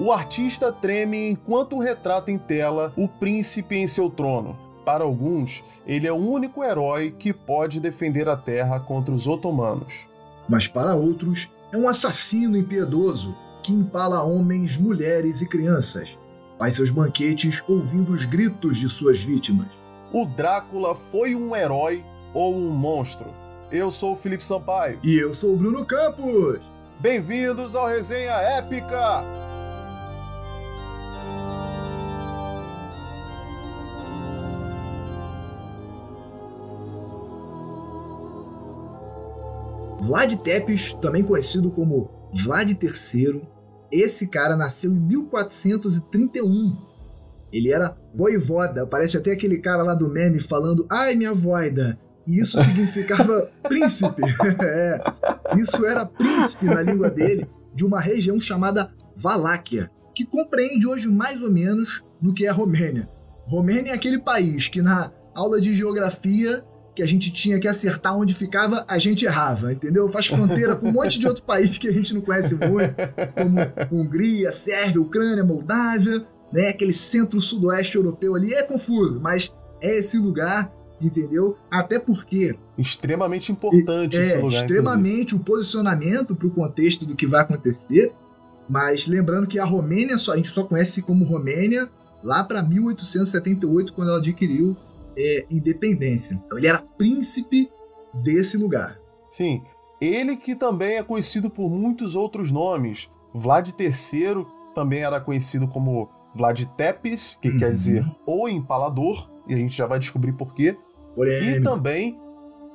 O artista treme enquanto retrata em tela o príncipe em seu trono. Para alguns, ele é o único herói que pode defender a terra contra os otomanos. Mas para outros, é um assassino impiedoso que empala homens, mulheres e crianças. Faz seus banquetes ouvindo os gritos de suas vítimas. O Drácula foi um herói ou um monstro? Eu sou o Felipe Sampaio. E eu sou o Bruno Campos. Bem-vindos ao Resenha Épica! Vlad Tepes, também conhecido como Vlad III, esse cara nasceu em 1431. Ele era voivoda, parece até aquele cara lá do meme falando ai minha voida, e isso significava príncipe. é, isso era príncipe na língua dele de uma região chamada Valáquia, que compreende hoje mais ou menos do que é a Romênia. Romênia é aquele país que na aula de geografia que a gente tinha que acertar onde ficava, a gente errava, entendeu? Faz fronteira com um monte de outro país que a gente não conhece muito, como Hungria, Sérvia, Ucrânia, Moldávia, né? Aquele centro-sudoeste europeu ali é confuso, mas é esse lugar, entendeu? Até porque extremamente importante é, esse lugar, extremamente inclusive. o posicionamento para o contexto do que vai acontecer. Mas lembrando que a Romênia só a gente só conhece como Romênia lá para 1878 quando ela adquiriu é, independência. Então ele era príncipe desse lugar. Sim, ele que também é conhecido por muitos outros nomes. Vlad III também era conhecido como Vlad Tepes, que uhum. quer dizer o empalador, e a gente já vai descobrir por quê. E também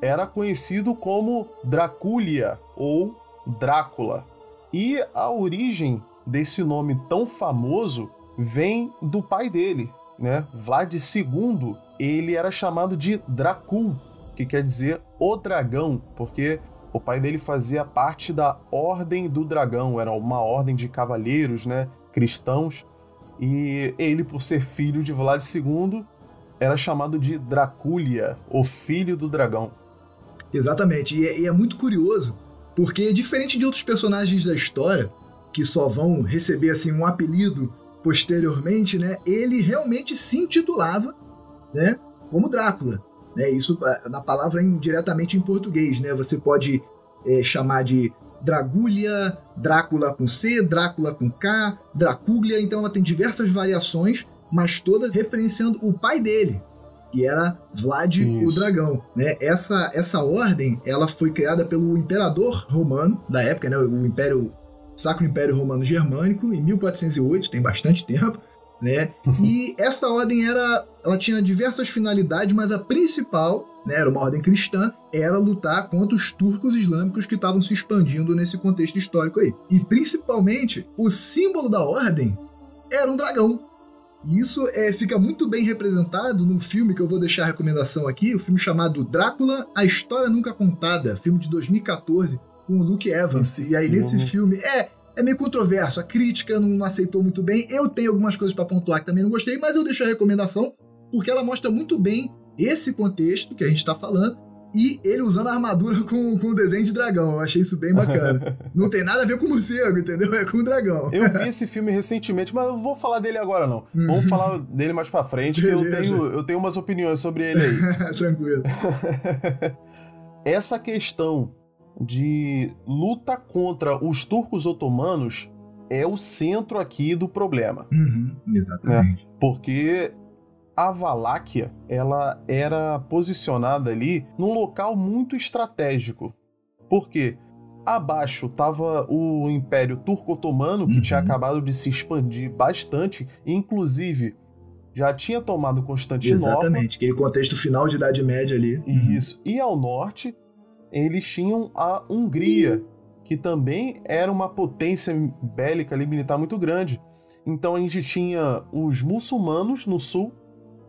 era conhecido como Dracúlia ou Drácula. E a origem desse nome tão famoso vem do pai dele, né? Vlad II, ele era chamado de Dracul, que quer dizer o dragão, porque o pai dele fazia parte da Ordem do Dragão, era uma ordem de cavalheiros, né, cristãos, e ele, por ser filho de Vlad II, era chamado de Dracúlia, o filho do dragão. Exatamente, e é, e é muito curioso, porque diferente de outros personagens da história, que só vão receber assim um apelido posteriormente, né, ele realmente se intitulava, né, como Drácula. Né, isso na palavra diretamente em português, né, você pode é, chamar de Dragúlia, Drácula com C, Drácula com K, Dracúlia, então ela tem diversas variações, mas todas referenciando o pai dele, que era Vlad Isso. o Dragão, né? Essa essa ordem, ela foi criada pelo imperador romano da época, né? O Império Sacro Império Romano Germânico, em 1408, tem bastante tempo, né? e essa ordem era, ela tinha diversas finalidades, mas a principal, né, era uma ordem cristã, era lutar contra os turcos islâmicos que estavam se expandindo nesse contexto histórico aí. E principalmente, o símbolo da ordem era um dragão. E isso é, fica muito bem representado num filme que eu vou deixar a recomendação aqui, o um filme chamado Drácula, A História Nunca Contada, filme de 2014, com o Luke Evans. Esse e aí, filme. nesse filme. É, é meio controverso. A crítica não aceitou muito bem. Eu tenho algumas coisas para pontuar que também não gostei, mas eu deixo a recomendação porque ela mostra muito bem esse contexto que a gente está falando e ele usando a armadura com, com o desenho de dragão. Eu achei isso bem bacana. não tem nada a ver com o morcego, entendeu? É com o dragão. Eu vi esse filme recentemente, mas eu vou falar dele agora não. Uhum. Vamos falar dele mais pra frente, que eu tenho, eu tenho umas opiniões sobre ele aí. Tranquilo. Essa questão de luta contra os turcos otomanos é o centro aqui do problema. Uhum, exatamente. Né? Porque a Valáquia ela era posicionada ali num local muito estratégico. Porque abaixo estava o Império Turco-Otomano, que uhum. tinha acabado de se expandir bastante, inclusive já tinha tomado Constantinopla. Exatamente, aquele contexto final de Idade Média ali. Isso. E ao norte eles tinham a Hungria, que também era uma potência bélica ali, militar muito grande. Então a gente tinha os muçulmanos no sul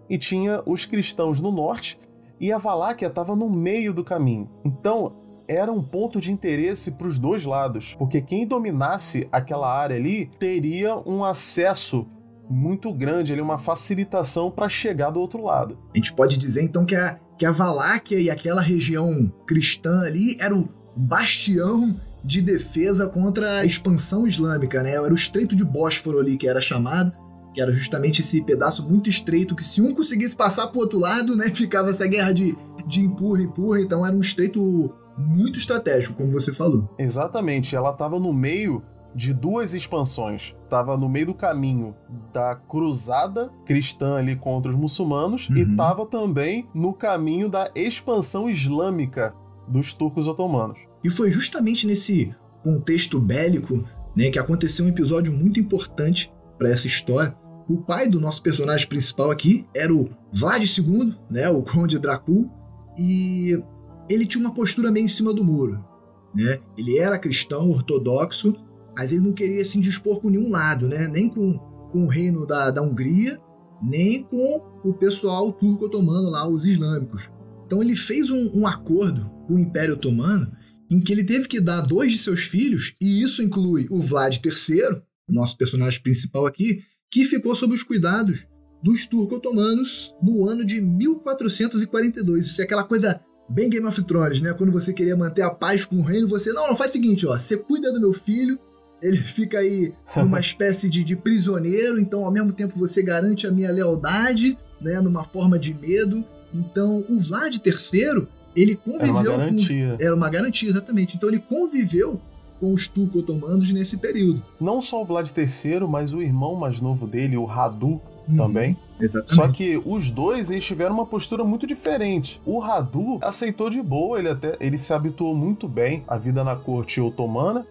e tinha os cristãos no norte, e a Valáquia estava no meio do caminho. Então era um ponto de interesse para os dois lados, porque quem dominasse aquela área ali teria um acesso muito grande, ali, uma facilitação para chegar do outro lado. A gente pode dizer então que a, que a Valáquia e aquela região cristã ali era o bastião de defesa contra a expansão islâmica, né? Era o Estreito de Bósforo ali que era chamado, que era justamente esse pedaço muito estreito que se um conseguisse passar pro outro lado, né, ficava essa guerra de, de empurra, empurra, então era um estreito muito estratégico, como você falou. Exatamente, ela estava no meio de duas expansões. Estava no meio do caminho da cruzada cristã ali contra os muçulmanos uhum. e estava também no caminho da expansão islâmica dos turcos otomanos. E foi justamente nesse contexto bélico né, que aconteceu um episódio muito importante para essa história. O pai do nosso personagem principal aqui era o Vlad II, né, o Conde Dracul, e ele tinha uma postura meio em cima do muro. Né? Ele era cristão ortodoxo, mas ele não queria se indispor com nenhum lado, né? nem com, com o reino da, da Hungria, nem com o pessoal turco-otomano lá, os islâmicos. Então ele fez um, um acordo com o Império Otomano em que ele teve que dar dois de seus filhos, e isso inclui o Vlad III, nosso personagem principal aqui, que ficou sob os cuidados dos turco-otomanos no ano de 1442. Isso é aquela coisa bem Game of Thrones, né? Quando você queria manter a paz com o reino, você, não, não, faz o seguinte, ó, você cuida do meu filho, ele fica aí numa espécie de, de prisioneiro, então ao mesmo tempo você garante a minha lealdade, né, numa forma de medo. Então o Vlad III, ele conviveu era uma garantia. Com, era uma garantia, exatamente. Então ele conviveu com os turco-otomanos nesse período. Não só o Vlad III, mas o irmão mais novo dele, o Radu, uhum, também. Exatamente. Só que os dois eles tiveram uma postura muito diferente. O Radu aceitou de boa, ele até ele se habituou muito bem à vida na corte otomana,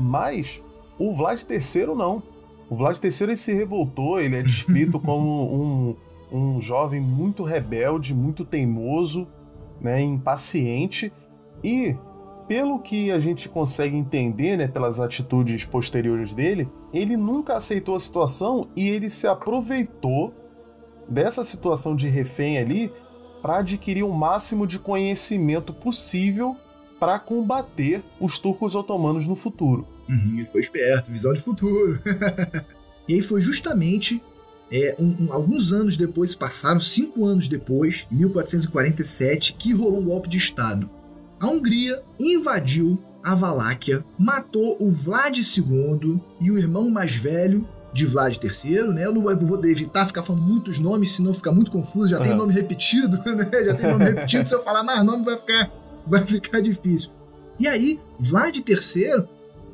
mas o Vlad III não. O Vlad III se revoltou, ele é descrito como um, um jovem muito rebelde, muito teimoso, né, impaciente e pelo que a gente consegue entender, né, pelas atitudes posteriores dele, ele nunca aceitou a situação e ele se aproveitou dessa situação de refém ali para adquirir o máximo de conhecimento possível para combater os turcos otomanos no futuro. Uhum, ele foi esperto, visão de futuro. e aí foi justamente é, um, um, alguns anos depois, passaram cinco anos depois, 1447, que rolou um golpe de Estado a Hungria invadiu a Valáquia, matou o Vlad II e o irmão mais velho de Vlad III, né? Eu não vou evitar ficar falando muitos nomes, senão fica muito confuso. Já uhum. tem nome repetido, né? Já tem nome repetido. Se eu falar mais nome, vai ficar, vai ficar difícil. E aí, Vlad III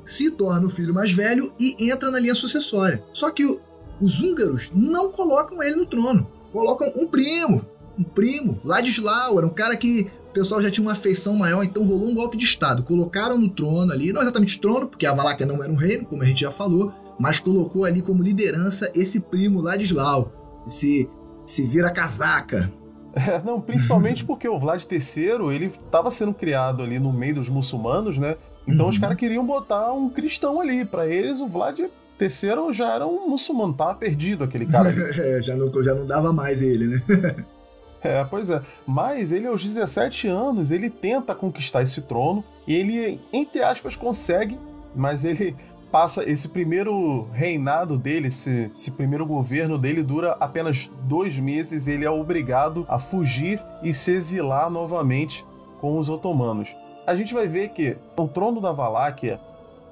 se torna o filho mais velho e entra na linha sucessória. Só que o, os húngaros não colocam ele no trono. Colocam um primo. Um primo, Ladislau, era um cara que pessoal já tinha uma afeição maior, então rolou um golpe de Estado. Colocaram no trono ali, não exatamente trono, porque a Valáquia não era um reino, como a gente já falou, mas colocou ali como liderança esse primo Ladislau, esse, esse vira-casaca. É, não, principalmente porque o Vlad III, ele estava sendo criado ali no meio dos muçulmanos, né? Então uhum. os caras queriam botar um cristão ali. Para eles, o Vlad III já era um muçulmano, tava perdido aquele cara. é, já não, já não dava mais ele, né? É, pois é. Mas ele, aos 17 anos, ele tenta conquistar esse trono e ele, entre aspas, consegue, mas ele passa esse primeiro reinado dele, esse, esse primeiro governo dele dura apenas dois meses. Ele é obrigado a fugir e se exilar novamente com os otomanos. A gente vai ver que o trono da Valáquia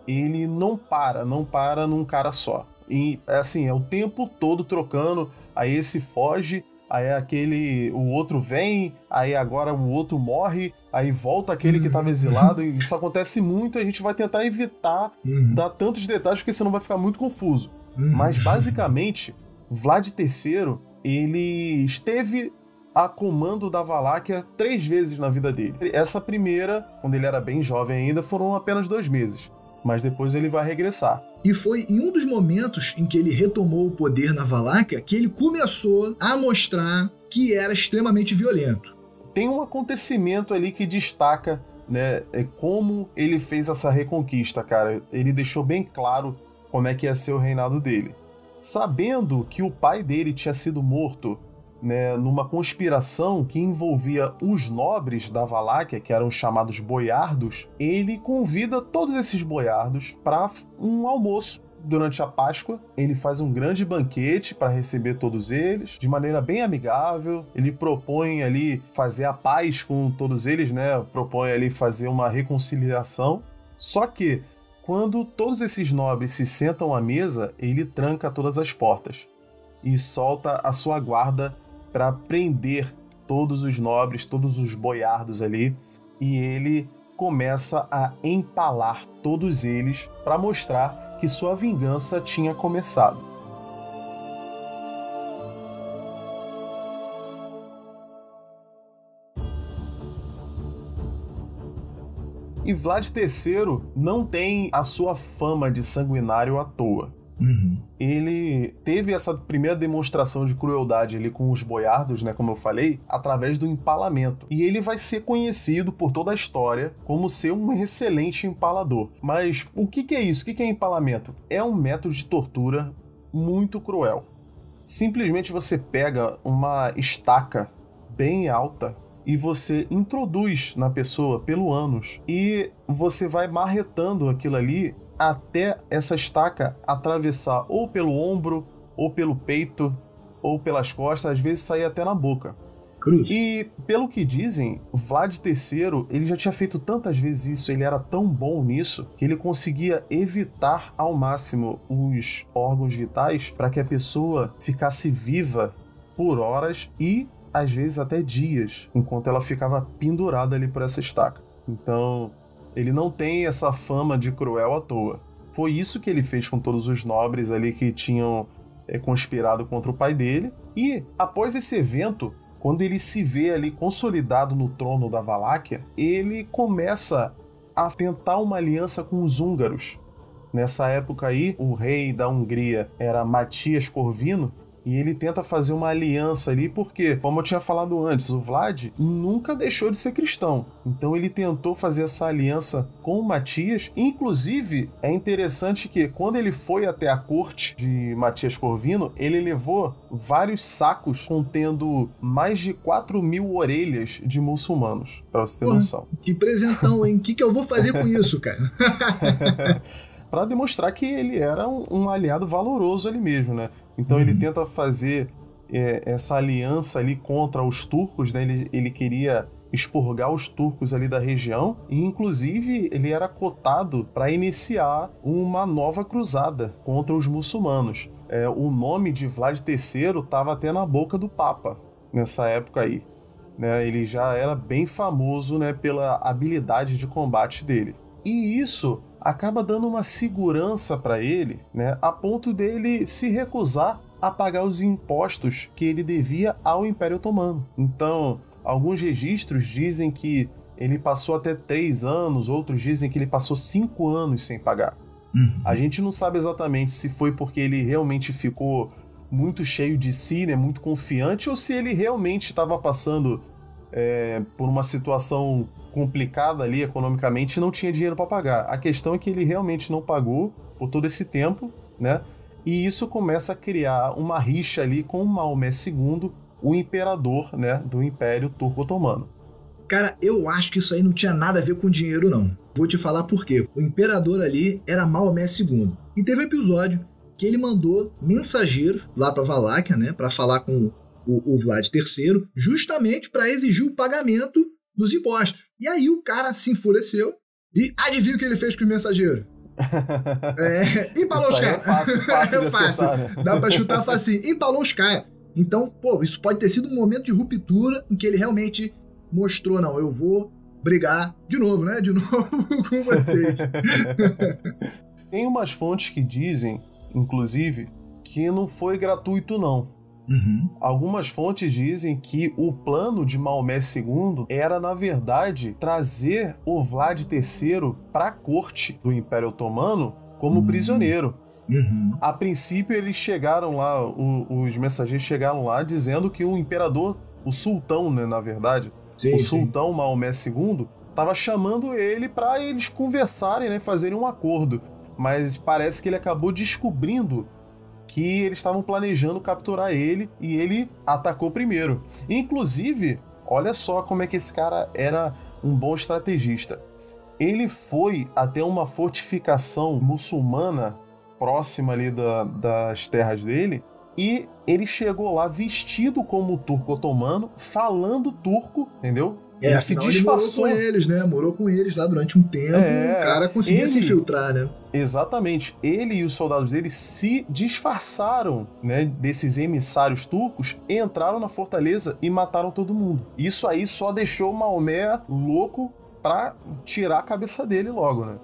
ele não para, não para num cara só. E assim, é o tempo todo trocando. Aí esse foge, aí aquele. O outro vem, aí agora o outro morre, aí volta aquele que estava uhum. exilado, e isso acontece muito, e a gente vai tentar evitar uhum. dar tantos detalhes, porque senão vai ficar muito confuso. Uhum. Mas basicamente, Vlad III, ele esteve a comando da Valáquia três vezes na vida dele. Essa primeira, quando ele era bem jovem ainda, foram apenas dois meses mas depois ele vai regressar. E foi em um dos momentos em que ele retomou o poder na Valáquia que ele começou a mostrar que era extremamente violento. Tem um acontecimento ali que destaca né, é como ele fez essa reconquista, cara. Ele deixou bem claro como é que ia ser o reinado dele. Sabendo que o pai dele tinha sido morto né, numa conspiração que envolvia os nobres da Valáquia, que eram chamados boiardos, ele convida todos esses boiardos para um almoço durante a Páscoa, ele faz um grande banquete para receber todos eles, de maneira bem amigável. Ele propõe ali fazer a paz com todos eles, né? Propõe ali fazer uma reconciliação. Só que, quando todos esses nobres se sentam à mesa, ele tranca todas as portas e solta a sua guarda para prender todos os nobres, todos os boiardos ali, e ele começa a empalar todos eles para mostrar que sua vingança tinha começado. E Vlad III não tem a sua fama de sanguinário à toa. Uhum. Ele teve essa primeira demonstração de crueldade ali com os boiardos, né, como eu falei, através do empalamento. E ele vai ser conhecido por toda a história como ser um excelente empalador. Mas o que, que é isso? O que, que é empalamento? É um método de tortura muito cruel. Simplesmente você pega uma estaca bem alta e você introduz na pessoa pelo ânus e você vai marretando aquilo ali até essa estaca atravessar ou pelo ombro, ou pelo peito, ou pelas costas, às vezes sair até na boca. Cruz. E pelo que dizem, Vlad III, ele já tinha feito tantas vezes isso, ele era tão bom nisso, que ele conseguia evitar ao máximo os órgãos vitais para que a pessoa ficasse viva por horas e às vezes até dias, enquanto ela ficava pendurada ali por essa estaca. Então, ele não tem essa fama de cruel à toa. Foi isso que ele fez com todos os nobres ali que tinham é, conspirado contra o pai dele. E, após esse evento, quando ele se vê ali consolidado no trono da Valáquia, ele começa a tentar uma aliança com os húngaros. Nessa época aí, o rei da Hungria era Matias Corvino, e ele tenta fazer uma aliança ali, porque, como eu tinha falado antes, o Vlad nunca deixou de ser cristão. Então ele tentou fazer essa aliança com o Matias. Inclusive, é interessante que quando ele foi até a corte de Matias Corvino, ele levou vários sacos contendo mais de 4 mil orelhas de muçulmanos, pra você ter Pô, noção. Que presentão, hein? O que, que eu vou fazer com isso, cara? para demonstrar que ele era um, um, aliado valoroso ali mesmo, né? Então uhum. ele tenta fazer é, essa aliança ali contra os turcos, né? Ele, ele queria expurgar os turcos ali da região e inclusive ele era cotado para iniciar uma nova cruzada contra os muçulmanos. É, o nome de Vlad III estava até na boca do Papa nessa época aí. Né? Ele já era bem famoso né, pela habilidade de combate dele. E isso acaba dando uma segurança para ele, né, a ponto dele se recusar a pagar os impostos que ele devia ao Império Otomano. Então, alguns registros dizem que ele passou até três anos, outros dizem que ele passou cinco anos sem pagar. Uhum. A gente não sabe exatamente se foi porque ele realmente ficou muito cheio de si, né, muito confiante, ou se ele realmente estava passando é, por uma situação complicada ali economicamente e não tinha dinheiro para pagar. A questão é que ele realmente não pagou por todo esse tempo, né? E isso começa a criar uma rixa ali com Maomé II, o imperador, né, do Império Turco-Otomano. Cara, eu acho que isso aí não tinha nada a ver com dinheiro, não. Vou te falar por quê. O imperador ali era Maomé II. E teve um episódio que ele mandou mensageiros lá para Valáquia, né, para falar com o, o Vlad III, justamente para exigir o pagamento dos impostos. E aí o cara se enfureceu e adivinha o que ele fez com o mensageiro? é, empalou os caras. É fácil, fácil é fácil. Acertar, né? Dá pra chutar fácil. Empalou os caras. Então, pô, isso pode ter sido um momento de ruptura em que ele realmente mostrou, não, eu vou brigar de novo, né? De novo com vocês. Tem umas fontes que dizem, inclusive, que não foi gratuito, não. Uhum. Algumas fontes dizem que o plano de Maomé II era, na verdade, trazer o Vlad III para a corte do Império Otomano como uhum. prisioneiro. Uhum. A princípio, eles chegaram lá, o, os mensageiros chegaram lá dizendo que o imperador, o sultão, né, na verdade, sim, o sultão sim. Maomé II, estava chamando ele para eles conversarem, né, fazerem um acordo. Mas parece que ele acabou descobrindo que eles estavam planejando capturar ele e ele atacou primeiro. Inclusive, olha só como é que esse cara era um bom estrategista. Ele foi até uma fortificação muçulmana próxima ali da, das terras dele e ele chegou lá vestido como turco otomano, falando turco, entendeu? É, ele se disfarçou. Ele morou com eles, né? Morou com eles lá durante um tempo. É, o cara conseguia ele, se infiltrar, né? Exatamente. Ele e os soldados dele se disfarçaram, né? Desses emissários turcos, entraram na fortaleza e mataram todo mundo. Isso aí só deixou Maomé louco pra tirar a cabeça dele logo, né?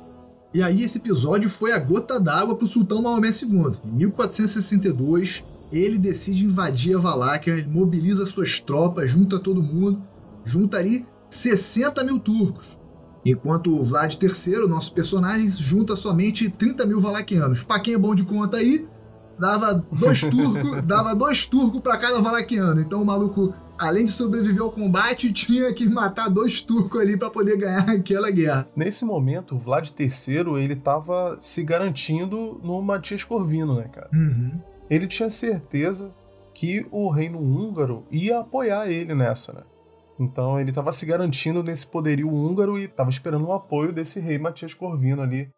E aí esse episódio foi a gota d'água pro Sultão Maomé II. Em 1462, ele decide invadir a Valáquia, mobiliza suas tropas, junta todo mundo, juntaria 60 mil turcos. Enquanto o Vlad III, nosso personagem, junta somente 30 mil valaquianos. Pra quem é bom de conta aí, dava dois turcos, dava dois turcos para cada valaquiano. Então o maluco, além de sobreviver ao combate, tinha que matar dois turcos ali para poder ganhar aquela guerra. Nesse momento, o Vlad III, ele tava se garantindo no Matias Corvino, né, cara? Uhum. Ele tinha certeza que o reino húngaro ia apoiar ele nessa, né? Então ele estava se garantindo nesse poderio húngaro e estava esperando o apoio desse rei Matias Corvino ali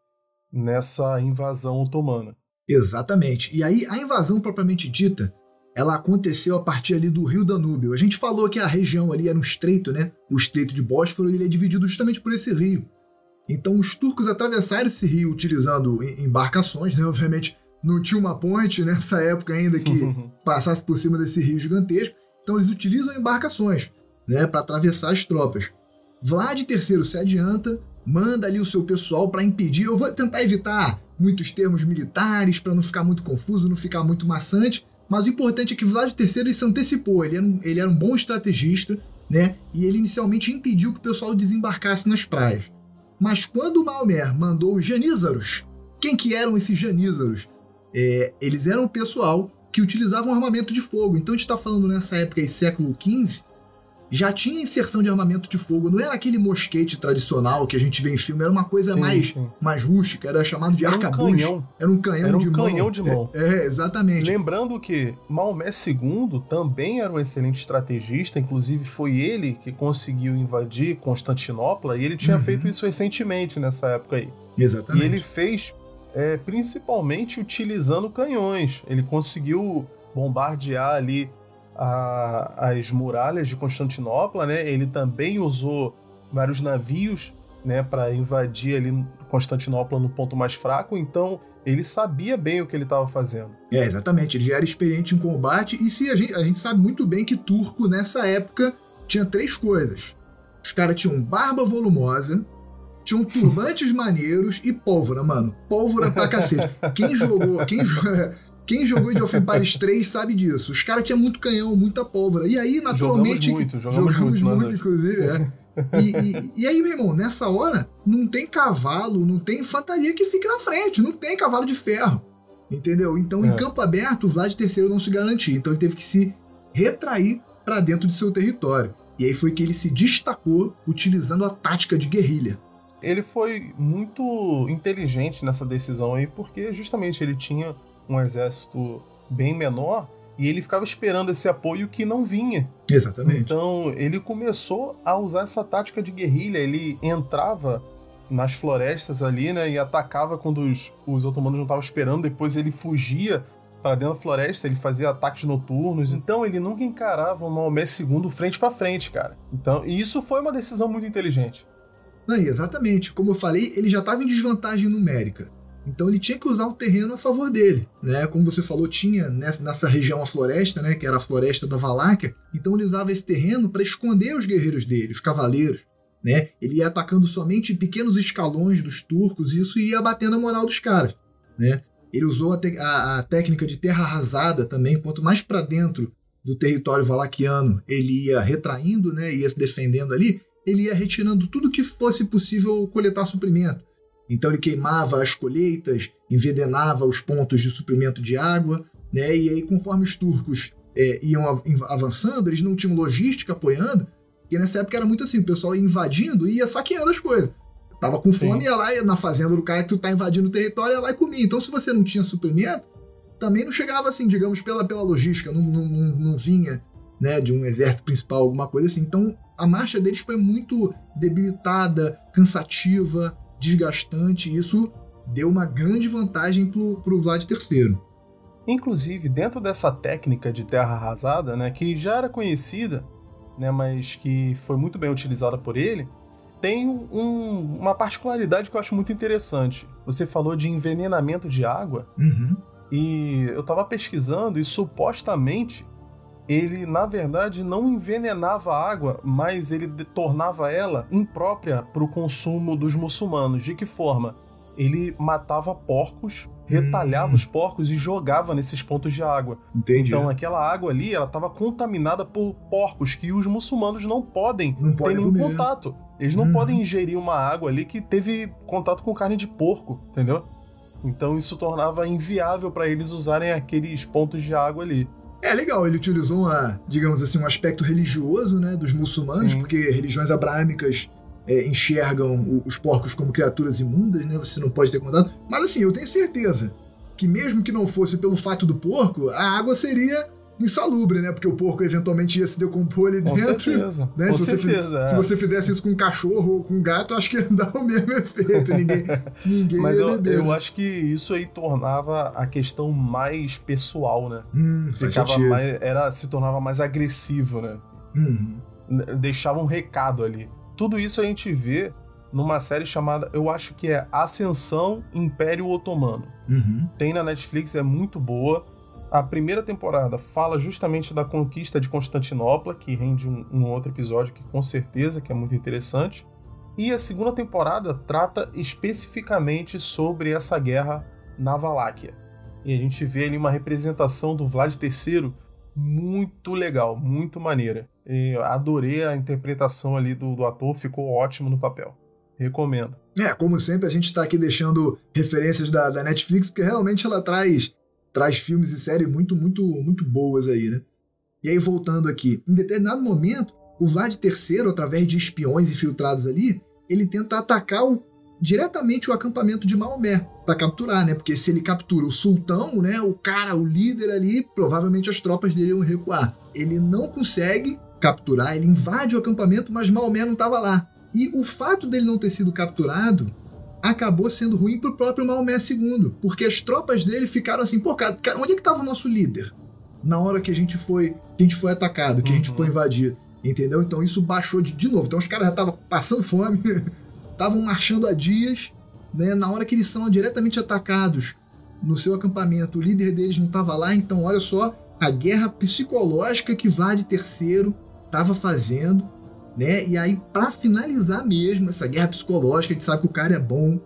nessa invasão otomana. Exatamente. E aí a invasão propriamente dita, ela aconteceu a partir ali do Rio Danúbio. A gente falou que a região ali era um estreito, né? O estreito de Bósforo, e ele é dividido justamente por esse rio. Então os turcos atravessaram esse rio utilizando embarcações, né? Obviamente não tinha uma ponte nessa época ainda que passasse por cima desse rio gigantesco. Então eles utilizam embarcações né, para atravessar as tropas. Vlad III se adianta, manda ali o seu pessoal para impedir. Eu vou tentar evitar muitos termos militares para não ficar muito confuso, não ficar muito maçante. Mas o importante é que Vlad III se antecipou, ele era, um, ele era um bom estrategista, né? E ele inicialmente impediu que o pessoal desembarcasse nas praias. Mas quando Maomé mandou os janízaros, quem que eram esses janízaros? É, eles eram o pessoal que utilizavam armamento de fogo. Então a gente está falando nessa época aí, século XV, já tinha inserção de armamento de fogo, não era aquele mosquete tradicional que a gente vê em filme, era uma coisa sim, mais, sim. mais rústica, era chamado de arcabuz. Um era um canhão era um de mão. canhão de mão. É, é, exatamente. Lembrando que Maomé II também era um excelente estrategista, inclusive foi ele que conseguiu invadir Constantinopla e ele tinha uhum. feito isso recentemente nessa época aí. Exatamente. E ele fez é, principalmente utilizando canhões. Ele conseguiu bombardear ali a, as muralhas de Constantinopla, né? Ele também usou vários navios, né, para invadir ali Constantinopla no ponto mais fraco. Então ele sabia bem o que ele estava fazendo. É, exatamente. Ele já era experiente em combate e se a gente, a gente sabe muito bem que turco nessa época tinha três coisas. Os caras tinham barba volumosa, tinham turbantes maneiros e pólvora, mano. Pólvora pra cacete. Quem jogou, quem, quem jogou Age of Empires 3 sabe disso. Os caras tinham muito canhão, muita pólvora. E aí, naturalmente. Jogamos muito, jogamos, jogamos muito, muito inclusive, é. E, e, e, aí, meu irmão, nessa hora, não tem cavalo, não tem infantaria que fique na frente, não tem cavalo de ferro. Entendeu? Então, é. em campo aberto, o Vlad III não se garantia. Então, ele teve que se retrair para dentro de seu território. E aí foi que ele se destacou utilizando a tática de guerrilha. Ele foi muito inteligente nessa decisão aí, porque justamente ele tinha um exército bem menor e ele ficava esperando esse apoio que não vinha. Exatamente. Então ele começou a usar essa tática de guerrilha. Ele entrava nas florestas ali, né, e atacava quando os, os otomanos não estavam esperando. Depois ele fugia para dentro da floresta, ele fazia ataques noturnos. Então ele nunca encarava o Maomé II frente para frente, cara. Então, e isso foi uma decisão muito inteligente. Não, exatamente. Como eu falei, ele já estava em desvantagem numérica. Então ele tinha que usar o terreno a favor dele, né? Como você falou, tinha nessa, nessa região a floresta, né? Que era a floresta da Valáquia. Então ele usava esse terreno para esconder os guerreiros dele, os cavaleiros, né? Ele ia atacando somente pequenos escalões dos turcos e isso ia abatendo a moral dos caras, né? Ele usou a, a, a técnica de terra arrasada também. Quanto mais para dentro do território valaquiano ele ia retraindo, né? Ia se defendendo ali, ele ia retirando tudo que fosse possível coletar suprimento então ele queimava as colheitas, envenenava os pontos de suprimento de água, né? E aí, conforme os turcos é, iam avançando, eles não tinham logística apoiando, porque nessa época era muito assim, o pessoal ia invadindo e ia saqueando as coisas. Tava com Sim. fome, ia lá ia na fazenda do cara que tu tá invadindo o território, ia lá e comia. Então, se você não tinha suprimento, também não chegava assim, digamos, pela, pela logística, não, não, não, não vinha né, de um exército principal, alguma coisa assim. Então, a marcha deles foi muito debilitada, cansativa, desgastante, isso deu uma grande vantagem para o Vlad III. Inclusive, dentro dessa técnica de terra arrasada, né, que já era conhecida, né, mas que foi muito bem utilizada por ele, tem um, uma particularidade que eu acho muito interessante. Você falou de envenenamento de água, Uhum. e eu tava pesquisando e supostamente ele, na verdade, não envenenava a água, mas ele tornava ela imprópria para o consumo dos muçulmanos. De que forma? Ele matava porcos, retalhava Hum. os porcos e jogava nesses pontos de água. Entendi. Então aquela água ali, ela estava contaminada por porcos que os muçulmanos não podem não ter pode nenhum comer. contato. Eles não Uhum. podem ingerir uma água ali que teve contato com carne de porco, entendeu? Então isso tornava inviável para eles usarem aqueles pontos de água ali. É legal, ele utilizou uma, digamos assim, um aspecto religioso, né, dos muçulmanos, Sim. porque religiões abraâmicas é, enxergam o- os porcos como criaturas imundas, né? Você não pode ter contato. Mas assim, eu tenho certeza que mesmo que não fosse pelo fato do porco, a água seria insalubre, né? Porque o porco eventualmente ia se decompor ali Com dentro. certeza. né? Com Se você certeza. é. Se você fizesse isso com um cachorro ou com um gato, acho que ia dar o mesmo efeito. Ninguém, ninguém Mas eu, beber. eu né? acho que isso aí tornava a questão mais pessoal, né? Hum, Ficava mais, era, se tornava mais agressivo, né? Uhum. Deixava um recado ali. Tudo isso a gente vê numa série chamada, eu acho que é Ascensão Império Otomano. Uhum. Tem na Netflix, é muito boa. A primeira temporada fala justamente da conquista de Constantinopla, que rende um, um outro episódio que com certeza que é muito interessante. E a segunda temporada trata especificamente sobre essa guerra na Valáquia. E a gente vê ali uma representação do Vlad III muito legal, muito maneira. E adorei a interpretação ali do, do ator, ficou ótimo no papel. Recomendo. É, como sempre, a gente está aqui deixando referências da, da Netflix, porque realmente ela traz, traz filmes e séries muito, muito, muito boas aí, né? E aí, voltando aqui, em determinado momento, o Vlad III, através de espiões infiltrados ali, ele tenta atacar o- diretamente o acampamento de Maomé para capturar, né? Porque se ele captura o sultão, né, o cara, o líder ali, provavelmente as tropas dele iam recuar. Ele não consegue capturar, ele invade o acampamento, mas Maomé não estava lá. E o fato dele não ter sido capturado acabou sendo ruim pro próprio Maomé II, porque as tropas dele ficaram assim, pô, cara, onde é que tava o nosso líder? Na hora que a gente foi, que a gente foi atacado, que a gente Uhum. foi invadir, entendeu? Então isso baixou de, de novo. Então os caras já estavam passando fome, estavam marchando há dias, né? Na hora que eles são diretamente atacados no seu acampamento, o líder deles não estava lá, então olha só a guerra psicológica que Vlad III estava fazendo, né? E aí, para finalizar mesmo essa guerra psicológica, a gente sabe que o cara é bom.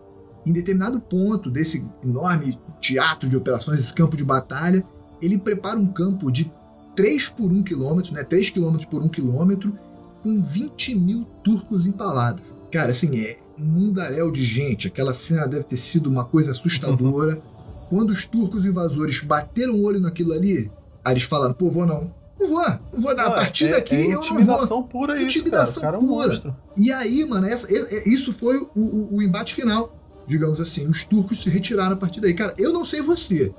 Em determinado ponto desse enorme teatro de operações, esse campo de batalha, ele prepara um campo de 3 por 1 quilômetro, né? 3 quilômetros por 1 quilômetro, com 20 mil turcos empalados. Cara, assim, é um mundaréu de gente. Aquela cena deve ter sido uma coisa assustadora. Quando os turcos invasores bateram o olho naquilo ali, aí eles falaram, pô, vou não. Não vou, não vou dar. A partir é, daqui é eu não vou. intimidação pura isso, Intimidação cara. O cara é um pura. monstro. E aí, mano, essa- isso foi o, o- o embate final, digamos assim. Os turcos se retiraram a partir daí. Cara, eu não sei você.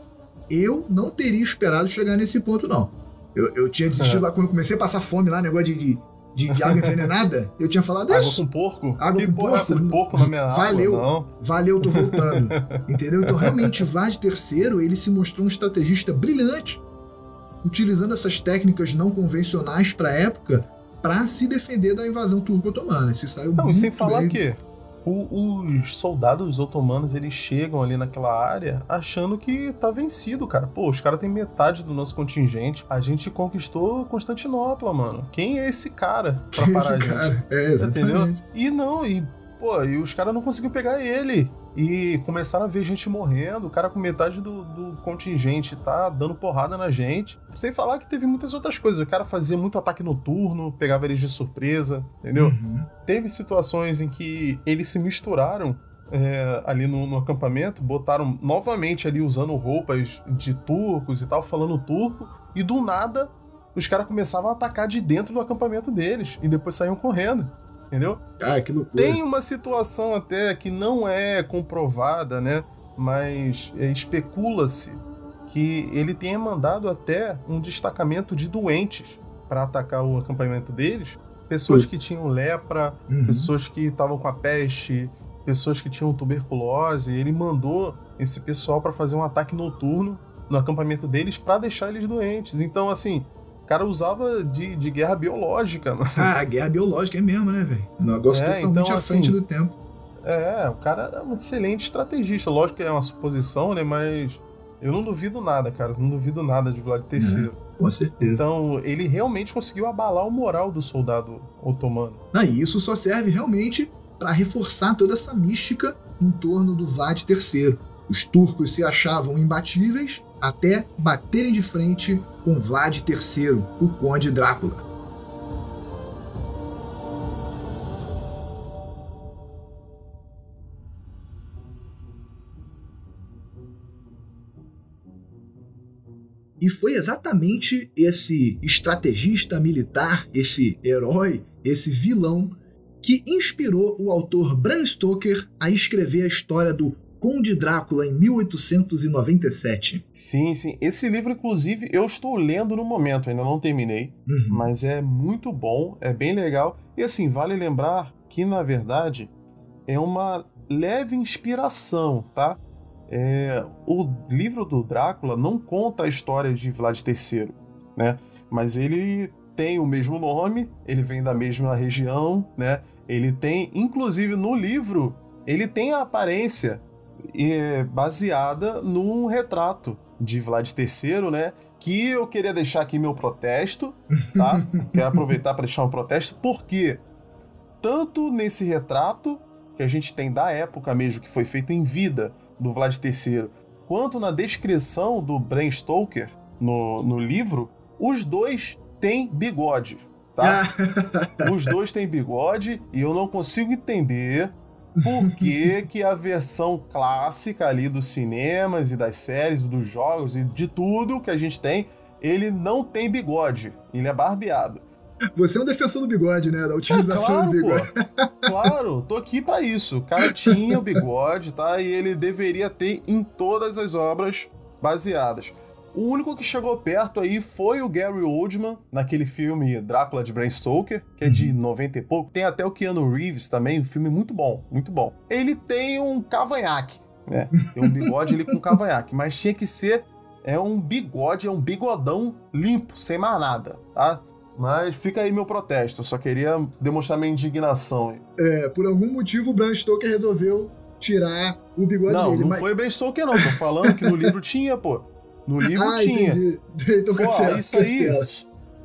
Eu não teria esperado chegar nesse ponto, não. Eu, eu tinha desistido É. lá quando eu comecei a passar fome lá, negócio de, de, de- de água envenenada. Eu tinha falado Água isso. com porco? Água que com porra é essa de porco? porco na minha água? Valeu. Não. Valeu, tô voltando. Entendeu? Então, realmente, Vlad III, ele se mostrou um estrategista brilhante, utilizando essas técnicas não convencionais para época para se defender da invasão turco-otomana. Se saiu Não, e muito sem falar bem. que o- os soldados otomanos eles chegam ali naquela área achando que tá vencido, cara. Pô, os caras têm metade do nosso contingente. A gente conquistou Constantinopla, mano. Quem é esse cara pra Esse parar a gente? cara. É, exatamente. Entendeu? E não, e pô, e os caras não conseguiram pegar ele. E começaram a ver gente morrendo, o cara com metade do, do contingente tá dando porrada na gente. Sem falar que teve muitas outras coisas. O cara fazia muito ataque noturno, pegava eles de surpresa, entendeu? Uhum. Teve situações em que eles se misturaram é, ali no, no acampamento, botaram novamente ali usando roupas de turcos e tal, falando turco, e do nada os caras começavam a atacar de dentro do acampamento deles e depois saíam correndo, entendeu? Cara, que loucura. Tem uma situação até que não é comprovada, né? Mas é, especula-se que ele tenha mandado até um destacamento de doentes para atacar o acampamento deles. Pessoas que tinham lepra, Uhum. pessoas que estavam com a peste, pessoas que tinham tuberculose. Ele mandou esse pessoal para fazer um ataque noturno no acampamento deles para deixar eles doentes. Então, assim, cara usava de, de guerra biológica. Ah, guerra biológica é mesmo, né, velho? Negócio é, totalmente então, à frente assim, do tempo. É, o cara era um excelente estrategista. Lógico que é uma suposição, né? Mas eu não duvido nada, cara. Não duvido nada de Vlad III. É. Com certeza. Então, ele realmente conseguiu abalar o moral do soldado otomano. Ah, e isso só serve realmente para reforçar toda essa mística em torno do Vlad III. Os turcos se achavam imbatíveis até baterem de frente com Vlad III, o Conde Drácula. E foi exatamente esse estrategista militar, esse herói, esse vilão, que inspirou o autor Bram Stoker a escrever a história do Conde Drácula em 1897. Sim, sim. Esse livro, inclusive, eu estou lendo no momento, ainda não terminei, uhum. mas é muito bom, é bem legal. E assim, vale lembrar que, na verdade, é uma leve inspiração, tá? É, o livro do Drácula não conta a história de Vlad III, né? Mas ele tem o mesmo nome, ele vem da mesma região, né? Ele tem, inclusive no livro, ele tem a aparência é, baseada num retrato de Vlad III, né? Que eu queria deixar aqui meu protesto, tá? Quero aproveitar para deixar um protesto, porque tanto nesse retrato que a gente tem da época mesmo, que foi feito em vida, do Vlad III, quanto na descrição do Bram Stoker no, no livro, os dois têm bigode, tá? os dois têm bigode e eu não consigo entender por que, que a versão clássica ali dos cinemas e das séries, dos jogos e de tudo que a gente tem, ele não tem bigode, ele é barbeado. Você é um defensor do bigode, né? Da utilização é, claro, do bigode. Pô. Claro, tô aqui para isso. O cara tinha o bigode, tá? E ele deveria ter em todas as obras baseadas. O único que chegou perto aí foi o Gary Oldman, naquele filme Drácula de Bram Stoker, que é de 90 uhum. e pouco. Tem até o Keanu Reeves também, um filme muito bom, muito bom. Ele tem um cavanhaque, né? Tem um bigode ali com cavanhaque, mas tinha que ser é um bigode, é um bigodão limpo, sem mais nada, tá? Mas fica aí meu protesto, eu só queria demonstrar minha indignação. É, por algum motivo o Bram Stoker resolveu tirar o bigode não, dele. Não, não foi o Bram Stoker não, tô falando que no livro tinha, pô. No livro ah, tinha. Entendi. Então, pô, certo, isso aí,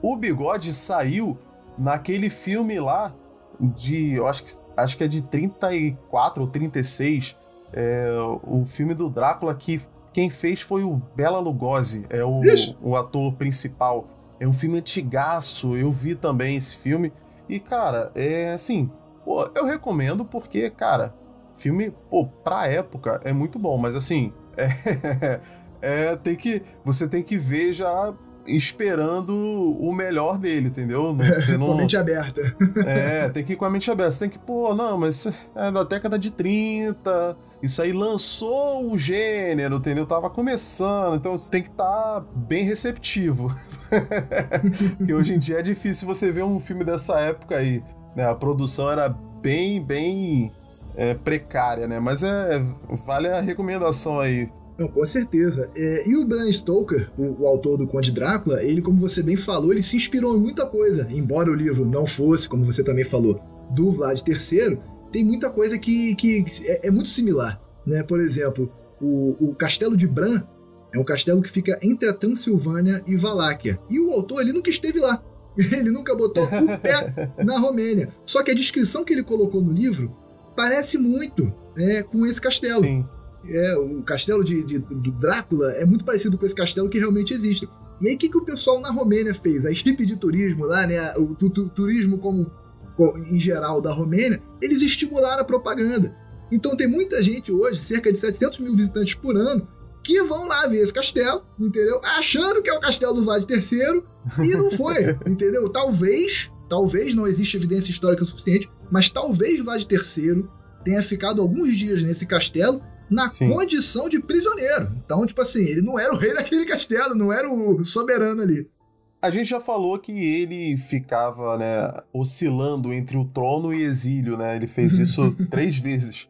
o bigode saiu naquele filme lá de, eu acho que, acho que é de 34 ou 36, é, o filme do Drácula que quem fez foi o Bela Lugosi, é o, o ator principal. É um filme antigaço, eu vi também esse filme. E, cara, é assim, pô, eu recomendo porque, cara, filme, pô, pra época é muito bom, mas assim, é, é tem que, você tem que ver já esperando o melhor dele, entendeu? Você não... com a mente aberta. É, tem que ir com a mente aberta. Você tem que, pô, não, mas é da década de 30, isso aí lançou o gênero, entendeu? Tava começando, então você tem que estar tá bem receptivo. Porque hoje em dia é difícil você ver um filme dessa época aí. Né? A produção era bem, bem é, precária, né? Mas é, vale a recomendação aí. Não, com certeza. É, e o Bram Stoker, o, o, autor do Conde Drácula, ele, como você bem falou, ele se inspirou em muita coisa. Embora o livro não fosse, como você também falou, do Vlad III, tem muita coisa que, que é, é muito similar. Né? Por exemplo, o, o Castelo de Bran é um castelo que fica entre a Transilvânia e Valáquia. E o autor ele nunca esteve lá. Ele nunca botou o pé na Romênia. Só que a descrição que ele colocou no livro parece muito né, com esse castelo. Sim. É, o castelo de, de, do Drácula é muito parecido com esse castelo que realmente existe. E aí, o que, que o pessoal na Romênia fez? A equipe de turismo lá, né? O tu, tu, turismo como em geral da Romênia, eles estimularam a propaganda. Então tem muita gente hoje, cerca de 700 mil visitantes por ano, que vão lá ver esse castelo, entendeu? Achando que é o castelo do Vlad III e não foi, entendeu? Talvez, talvez não existe evidência histórica suficiente, mas talvez Vlad III tenha ficado alguns dias nesse castelo na Sim. condição de prisioneiro. Então, tipo assim, ele não era o rei daquele castelo, não era o soberano ali. A gente já falou que ele ficava, né, oscilando entre o trono e exílio, né? Ele fez isso três vezes.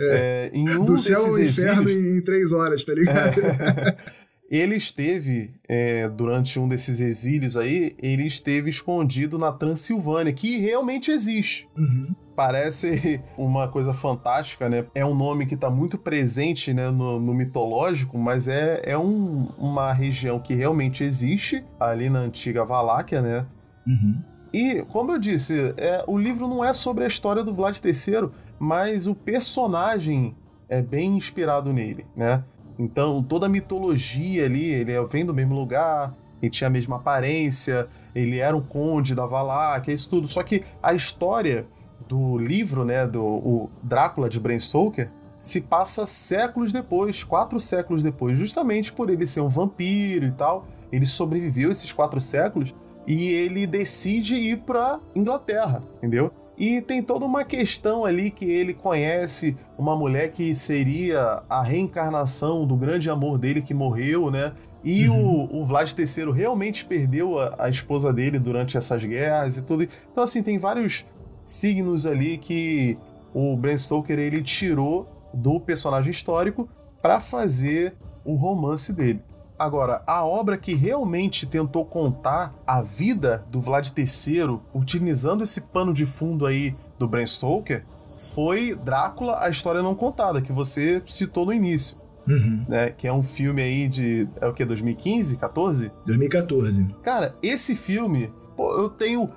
É, é, em um Do céu ao inferno em três horas, tá ligado? É, ele esteve, é, durante um desses exílios aí, ele esteve escondido na Transilvânia, que realmente existe. Uhum. Parece uma coisa fantástica, né? É um nome que está muito presente né, no, no, mitológico, mas é, é um, uma região que realmente existe ali na antiga Valáquia, né? Uhum. E, como eu disse, é, o livro não é sobre a história do Vlad III, mas o personagem é bem inspirado nele, né? Então, toda a mitologia ali, ele vem do mesmo lugar, ele tinha a mesma aparência, ele era um conde da Valáquia, isso tudo. Só que a história do livro, né, do Drácula de Bram Stoker, se passa séculos depois, quatro séculos depois, justamente por ele ser um vampiro e tal. Ele sobreviveu esses quatro séculos e ele decide ir para Inglaterra, entendeu? E tem toda uma questão ali que ele conhece uma mulher que seria a reencarnação do grande amor dele que morreu, né? E uhum. o, o Vlad III realmente perdeu a, a, esposa dele durante essas guerras e tudo. Então, assim, tem vários signos ali que o Bram Stoker ele tirou do personagem histórico para fazer o romance dele. Agora, a obra que realmente tentou contar a vida do Vlad III, utilizando esse pano de fundo aí do Bram Stoker, foi Drácula, a história não contada, que você citou no início. Uhum. Né, que é um filme aí de. É o que? 2015? 14? 2014. Cara, esse filme, pô, eu tenho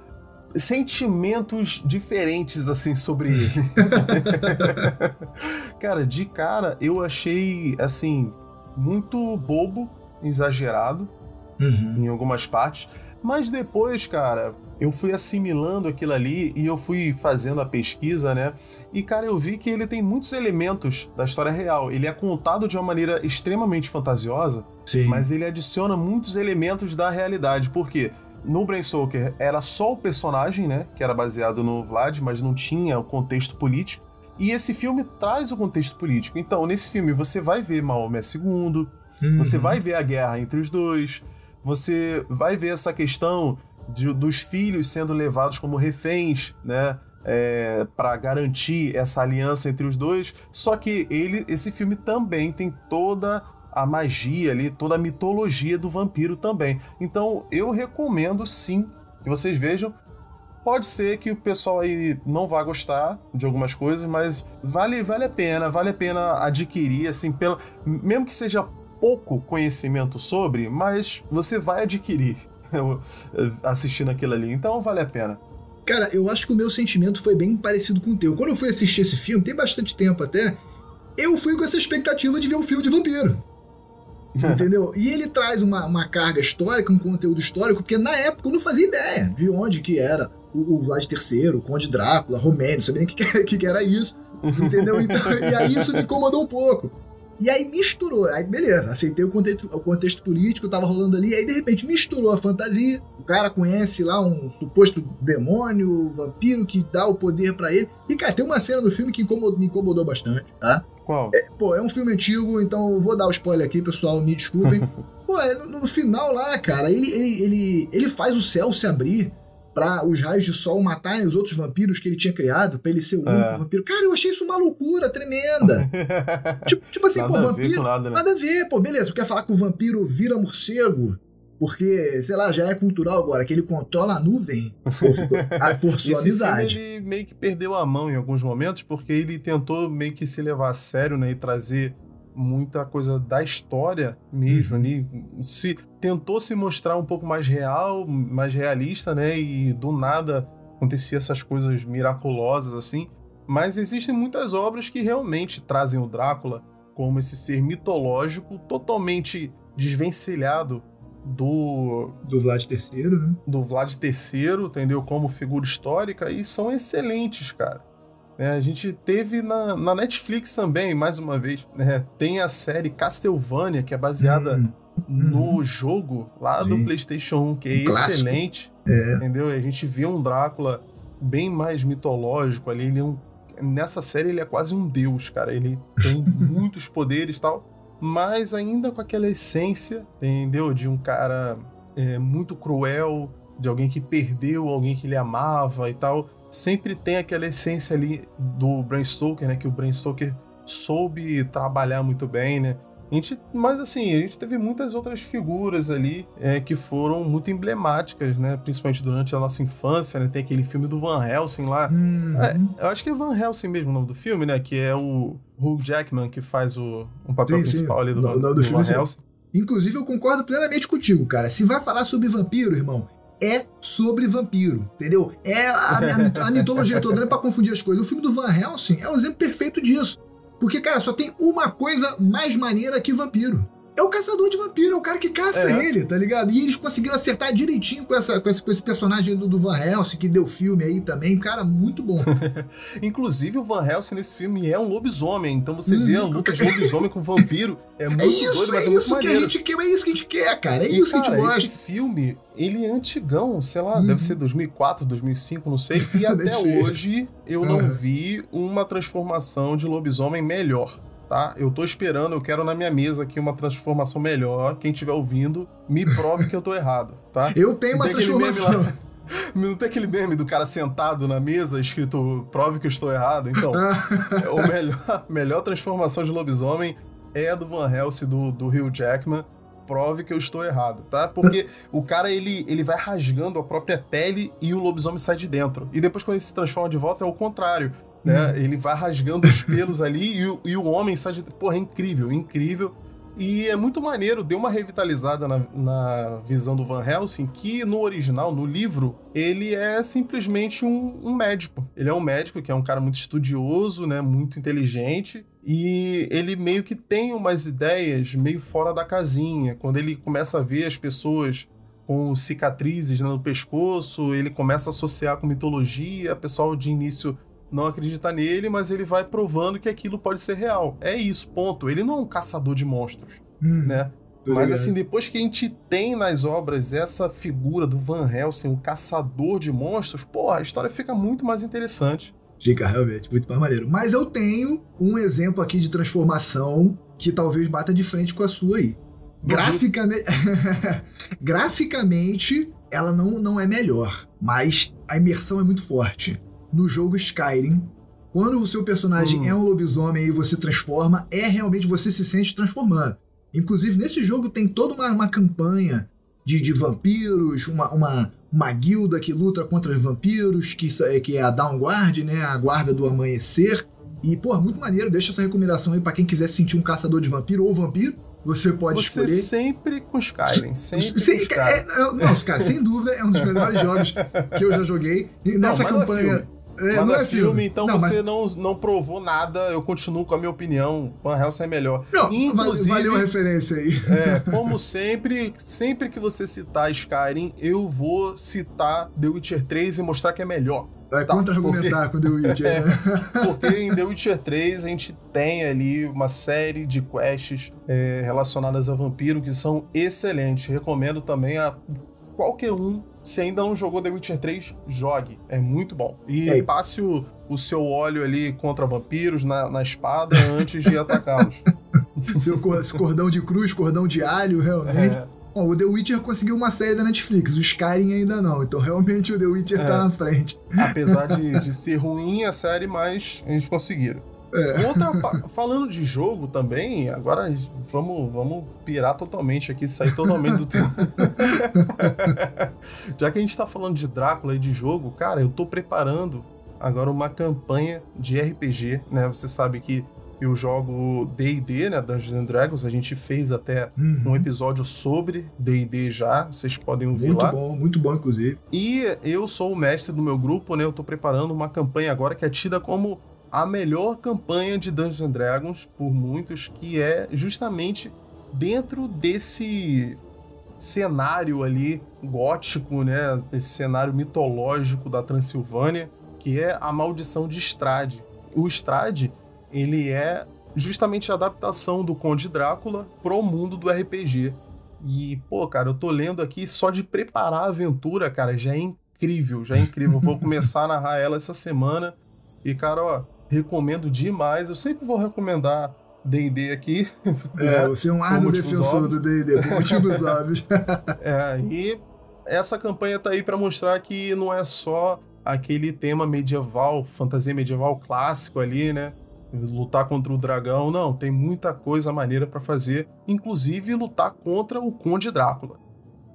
sentimentos diferentes assim sobre ele. cara, de cara eu achei assim muito bobo exagerado uhum. em algumas partes. Mas depois, cara, eu fui assimilando aquilo ali e eu fui fazendo a pesquisa, né? E, cara, eu vi que ele tem muitos elementos da história real. Ele é contado de uma maneira extremamente fantasiosa, Sim. mas ele adiciona muitos elementos da realidade. Por quê? No Brainstalker era só o personagem, né? Que era baseado no Vlad, mas não tinha o contexto político. E esse filme traz o contexto político. Então, nesse filme, você vai ver Maomé II, Uhum. Você vai ver a guerra entre os dois, você vai ver essa questão de, dos filhos sendo levados como reféns, né? É, para garantir essa aliança entre os dois. Só que ele, esse filme também tem toda a magia ali, toda a mitologia do vampiro também. Então eu recomendo sim que vocês vejam. Pode ser que o pessoal aí não vá gostar de algumas coisas, mas vale, vale a pena, vale a pena adquirir, assim, pelo, mesmo que seja pouco conhecimento sobre, mas você vai adquirir assistindo aquilo ali. Então vale a pena. Cara, eu acho que o meu sentimento foi bem parecido com o teu. Quando eu fui assistir esse filme, tem bastante tempo até, eu fui com essa expectativa de ver um filme de vampiro. Entendeu? E ele traz uma, uma carga histórica, um conteúdo histórico, porque na época eu não fazia ideia de onde que era o, o Vlad III, o Conde Drácula, Romênio, sabia nem o que, que, que era isso. Entendeu? Então, e aí isso me incomodou um pouco. E aí misturou. Aí beleza, aceitei o contexto, o contexto político, tava rolando ali. Aí de repente misturou a fantasia. O cara conhece lá um suposto demônio, vampiro que dá o poder para ele. E cara, tem uma cena do filme que incomodou, me incomodou bastante, tá? Qual? É, pô, é um filme antigo, então eu vou dar o spoiler aqui, pessoal, me desculpem. pô, é, no, no, final lá, cara, ele, ele, ele, ele faz o céu se abrir para os raios de sol matarem os outros vampiros que ele tinha criado, pra ele ser o único é. vampiro. Cara, eu achei isso uma loucura tremenda. tipo, tipo, assim, nada pô, vampiro. Nada, né? nada, a ver, pô, beleza, tu quer falar que o vampiro vira morcego? Porque, sei lá, já é cultural agora, que ele controla a nuvem. a forçou Esse amizade. Filme, ele meio que perdeu a mão em alguns momentos, porque ele tentou meio que se levar a sério, né? E trazer muita coisa da história mesmo uhum. ali. Se tentou se mostrar um pouco mais real, mais realista, né? E do nada acontecia essas coisas miraculosas assim. Mas existem muitas obras que realmente trazem o Drácula como esse ser mitológico totalmente desvencilhado do do Vlad III, né? Do Vlad III, entendeu? Como figura histórica e são excelentes, cara. É, a gente teve na, na, Netflix também, mais uma vez, né? Tem a série Castlevania, que é baseada hum, no hum. jogo lá Sim. do PlayStation 1, que é um excelente. É. Entendeu? A gente vê um Drácula bem mais mitológico ali. Ele é um, nessa série ele é quase um deus, cara. Ele tem muitos poderes e tal, mas ainda com aquela essência, entendeu? De um cara é, muito cruel, de alguém que perdeu alguém que ele amava e tal sempre tem aquela essência ali do Bram Stoker, né? Que o Bram Stoker soube trabalhar muito bem, né? A gente, mas assim, a gente teve muitas outras figuras ali é, que foram muito emblemáticas, né? Principalmente durante a nossa infância, né? Tem aquele filme do Van Helsing lá. Uhum. É, eu acho que é Van Helsing mesmo o nome do filme, né? Que é o Hugh Jackman que faz o um papel Sim, principal sim. ali do, No- no- do do filme. Helsing. Inclusive, eu concordo plenamente contigo, cara. Se vai falar sobre vampiro, irmão, é sobre vampiro, entendeu? É a, a- a mitologia toda, é pra confundir as coisas. O filme do Van Helsing é um exemplo perfeito disso. Porque, cara, só tem uma coisa mais maneira que vampiro. É o caçador de vampiro, é o cara que caça É. ele, tá ligado? E eles conseguiram acertar direitinho com, essa, com, esse, com esse personagem do, do Van Helsing, que deu filme aí também. Cara, muito bom. Inclusive, o Van Helsing nesse filme é um lobisomem. Então você vê a Hum. luta de lobisomem com vampiro. É muito É isso, doido, mas é é, muito isso que a maneiro. gente quer, é isso que a gente quer, cara. É E, isso que a cara, gente gosta. esse filme, ele é antigão, sei lá, Uhum. deve ser 2004, 2005, não sei. E até hoje eu não Uhum. vi uma transformação de lobisomem melhor, tá? Eu tô esperando, eu quero na minha mesa aqui uma transformação melhor. Quem estiver ouvindo, me prove que eu tô errado, tá? Eu tenho uma transformação. Não tem aquele meme do cara sentado na mesa escrito prove que eu estou errado? Então, é o melhor, melhor transformação de lobisomem é a do Van Helsing, do, do Hugh Jackman. Prove que eu estou errado, tá? Porque o cara, ele, ele vai rasgando a própria pele e o lobisomem sai de dentro. E depois, quando ele se transforma de volta, é o contrário, né? Ele vai rasgando os pelos ali e, o- e o homem sai de... Porra, é incrível, incrível. E é muito maneiro, deu uma revitalizada na, na visão do Van Helsing, que no original, no livro, ele é simplesmente um, um médico. Ele é um médico que é um cara muito estudioso, né, muito inteligente, e ele meio que tem umas ideias meio fora da casinha. Quando ele começa a ver as pessoas com cicatrizes né, no pescoço, ele começa a associar com mitologia, o pessoal de início não acredita nele, mas ele vai provando que aquilo pode ser real. É isso, ponto. Ele não é um caçador de monstros, Hum, né? Mas assim, depois que a gente tem nas obras essa figura do Van Helsing, um caçador de monstros, pô, a história fica muito mais interessante. Fica realmente muito mais maneiro. Mas eu tenho um exemplo aqui de transformação que talvez bata de frente com a sua aí. Graficamente, graficamente ela não, não é melhor, mas a imersão é muito forte. No jogo Skyrim, quando o seu personagem Hum. é um lobisomem e você transforma, é realmente você se sente transformando. Inclusive, nesse jogo tem toda uma, uma campanha de, de vampiros, uma, uma, uma guilda que luta contra os vampiros, que, é- que é a Downguard, né? A guarda do amanhecer. E, pô, muito maneiro. Deixa essa recomendação aí pra quem quiser sentir um caçador de vampiro ou vampiro. Você pode Você escolher. sempre com Skyrim, sempre com Sem, Skyrim. é, é, nossa, cara, sem dúvida, é um dos melhores jogos que eu já joguei. E nessa não é campanha. Filme. É, Mas não é filme, então não, você mas- não, não provou nada, eu continuo com a minha opinião, Van Helsing é melhor. Não, Inclusive- valeu a referência aí. É, como sempre, sempre que você citar Skyrim, eu vou citar The Witcher 3 e mostrar que é melhor. Vai Tá, contra-argumentar com The Witcher, né? Porque em The Witcher 3 a gente tem ali uma série de quests é, relacionadas a vampiro que são excelentes. Recomendo também a qualquer um. Se ainda não jogou The Witcher 3, jogue. É muito bom. E É. passe o, o seu óleo ali contra vampiros na, na espada antes de atacá-los. Seu cordão de cruz, cordão de alho, realmente. É, Bom, o The Witcher conseguiu uma série da Netflix, o Skyrim ainda não. Então, realmente, o The Witcher É. tá na frente. apesar de, de ser ruim a série, mas eles conseguiram. É. Outra, falando de jogo também, agora vamos, vamos pirar totalmente aqui, sair totalmente do tema. Já que a gente tá falando de Drácula e de jogo, cara, eu tô preparando agora uma campanha de RPG, né? Você sabe que eu jogo D&D, né? Dungeons and Dragons, a gente fez até Uhum. um episódio sobre D&D já, vocês podem ouvir Muito lá. bom, muito bom, inclusive. E eu sou o mestre do meu grupo, né? Eu tô preparando uma campanha agora que é tida como a melhor campanha de Dungeons and Dragons por muitos, que é justamente dentro desse cenário ali gótico, né? Esse cenário mitológico da Transilvânia, que é a maldição de Strade. O Strade, ele é justamente a adaptação do Conde Drácula pro mundo do RPG. E, pô, cara, eu tô lendo aqui só de preparar a aventura, cara, já é incrível, já é incrível. Eu vou começar a narrar ela essa semana. E, cara, ó, recomendo demais. Eu sempre vou recomendar D&D aqui. É, né? você é um árduo defensor óbvios. do D&D, por motivos óbvios. É, e essa campanha tá aí pra mostrar que não é só aquele tema medieval, fantasia medieval clássico ali, né? lutar contra o dragão. Não, tem muita coisa maneira para fazer, inclusive lutar contra o Conde Drácula.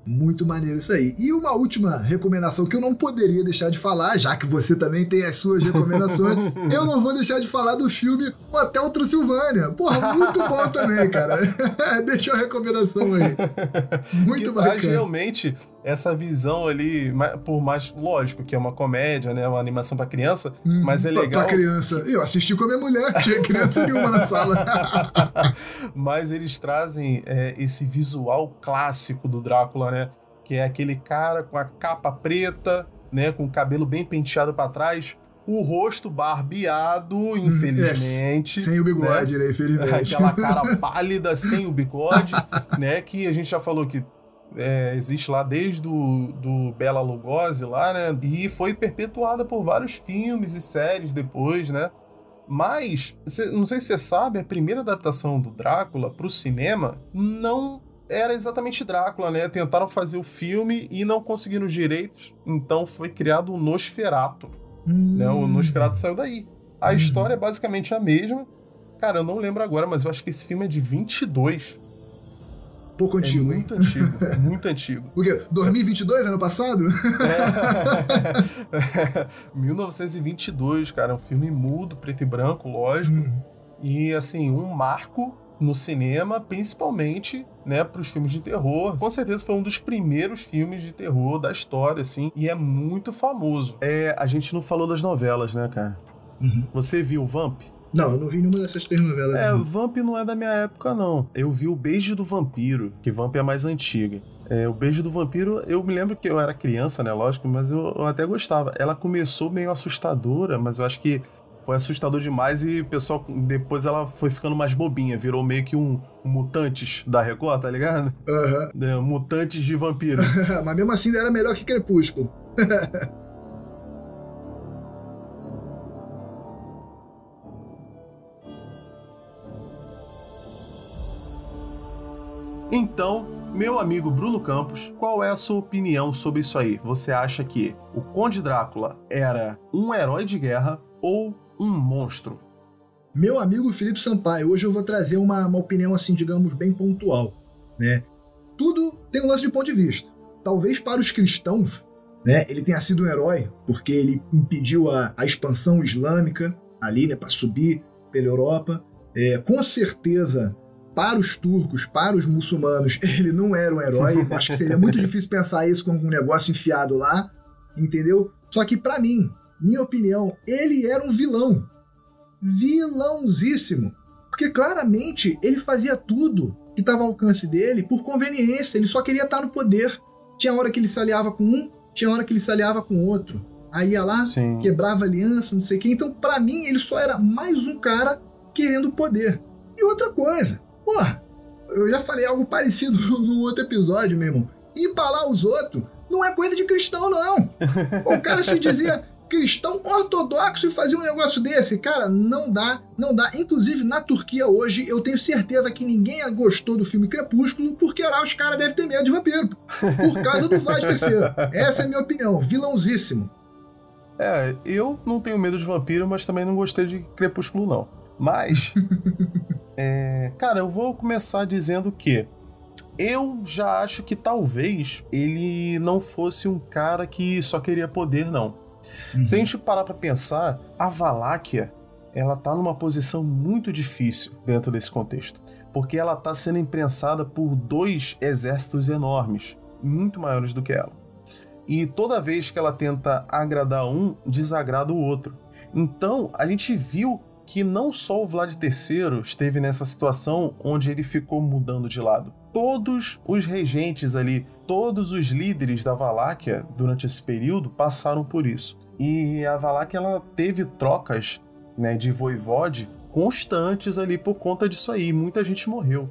Muito maneiro isso aí. E uma última recomendação que eu não poderia deixar de falar, já que você também tem as suas recomendações, eu não vou deixar de falar do filme Hotel Transilvânia. Porra, muito bom também, cara. Deixa a recomendação aí. Muito que bacana. realmente essa visão ali, por mais lógico que é uma comédia, né, uma animação para criança, hum, mas é legal. Pra criança. Eu assisti com a minha mulher, tinha criança nenhuma na sala. mas eles trazem é, esse visual clássico do Drácula, né, que é aquele cara com a capa preta, né, com o cabelo bem penteado para trás, o rosto barbeado, hum, infelizmente. É, sem o bigode, né? né? Infelizmente. Aquela cara pálida sem o bigode, né? Que a gente já falou que é, existe lá desde do, do Bela Lugosi lá, né? E foi perpetuada por vários filmes e séries depois, né? Mas, não sei se você sabe, a primeira adaptação do Drácula para o cinema não era exatamente Drácula, né? Tentaram fazer o filme e não conseguiram os direitos, então foi criado o Nosferato. Hum. Né? O Nosferato saiu daí. A hum. história é basicamente a mesma. Cara, eu não lembro agora, mas eu acho que esse filme é de 22 pouco é antigo, é muito hein? antigo, muito antigo. O quê? 2022, ano passado? É. 1922, cara, é um filme mudo, preto e branco, lógico. Hum. E, assim, um marco no cinema, principalmente, né, para os filmes de terror. Com certeza foi um dos primeiros filmes de terror da história, assim, e é muito famoso. É, a gente não falou das novelas, né, cara? Uhum. Você viu Vamp? Não, eu não vi nenhuma dessas três novelas. É, não. Vamp não é da minha época, não. Eu vi o Beijo do Vampiro, que Vamp é mais antiga. É, o Beijo do Vampiro, eu me lembro que eu era criança, né? Lógico, mas eu, eu até gostava. Ela começou meio assustadora, mas eu acho que foi assustador demais e o pessoal, depois ela foi ficando mais bobinha, virou meio que um, um Mutantes da Record, tá ligado? Uhum. É, mutantes de vampiro. mas mesmo assim era melhor que Crepúsculo. Então, meu amigo Bruno Campos, qual é a sua opinião sobre isso aí? Você acha que o Conde Drácula era um herói de guerra ou um monstro? Meu amigo Felipe Sampaio, hoje eu vou trazer uma, uma opinião assim, digamos, bem pontual, né? Tudo tem um lance de ponto de vista. Talvez para os cristãos, né, ele tenha sido um herói porque ele impediu a, a expansão islâmica ali, né, para subir pela Europa. É, com certeza para os turcos, para os muçulmanos, ele não era um herói. Acho que seria muito difícil pensar isso como um negócio enfiado lá, entendeu? Só que para mim, minha opinião, ele era um vilão. Vilãozíssimo. Porque claramente ele fazia tudo que estava ao alcance dele por conveniência, ele só queria estar no poder. Tinha hora que ele se aliava com um, tinha hora que ele se aliava com outro. Aí ia lá, Sim. quebrava aliança, não sei o quê. Então, para mim, ele só era mais um cara querendo poder. E outra coisa, Porra, eu já falei algo parecido no outro episódio, meu irmão. Empalar os outros não é coisa de cristão, não. O cara se dizia cristão ortodoxo e fazia um negócio desse. Cara, não dá, não dá. Inclusive, na Turquia hoje, eu tenho certeza que ninguém gostou do filme Crepúsculo, porque lá os caras devem ter medo de vampiro. Por causa do Vlad III. Essa é a minha opinião. Vilãozíssimo. É, eu não tenho medo de vampiro, mas também não gostei de Crepúsculo, não. Mas É, cara, eu vou começar dizendo que eu já acho que talvez ele não fosse um cara que só queria poder, não. Uhum. Se a gente parar pra pensar, a Valáquia, ela tá numa posição muito difícil dentro desse contexto. Porque ela tá sendo imprensada por dois exércitos enormes, muito maiores do que ela. E toda vez que ela tenta agradar um, desagrada o outro. Então, a gente viu que não só o Vlad III esteve nessa situação onde ele ficou mudando de lado. Todos os regentes ali, todos os líderes da Valáquia durante esse período passaram por isso. E a Valáquia ela teve trocas né, de voivode constantes ali por conta disso aí. Muita gente morreu.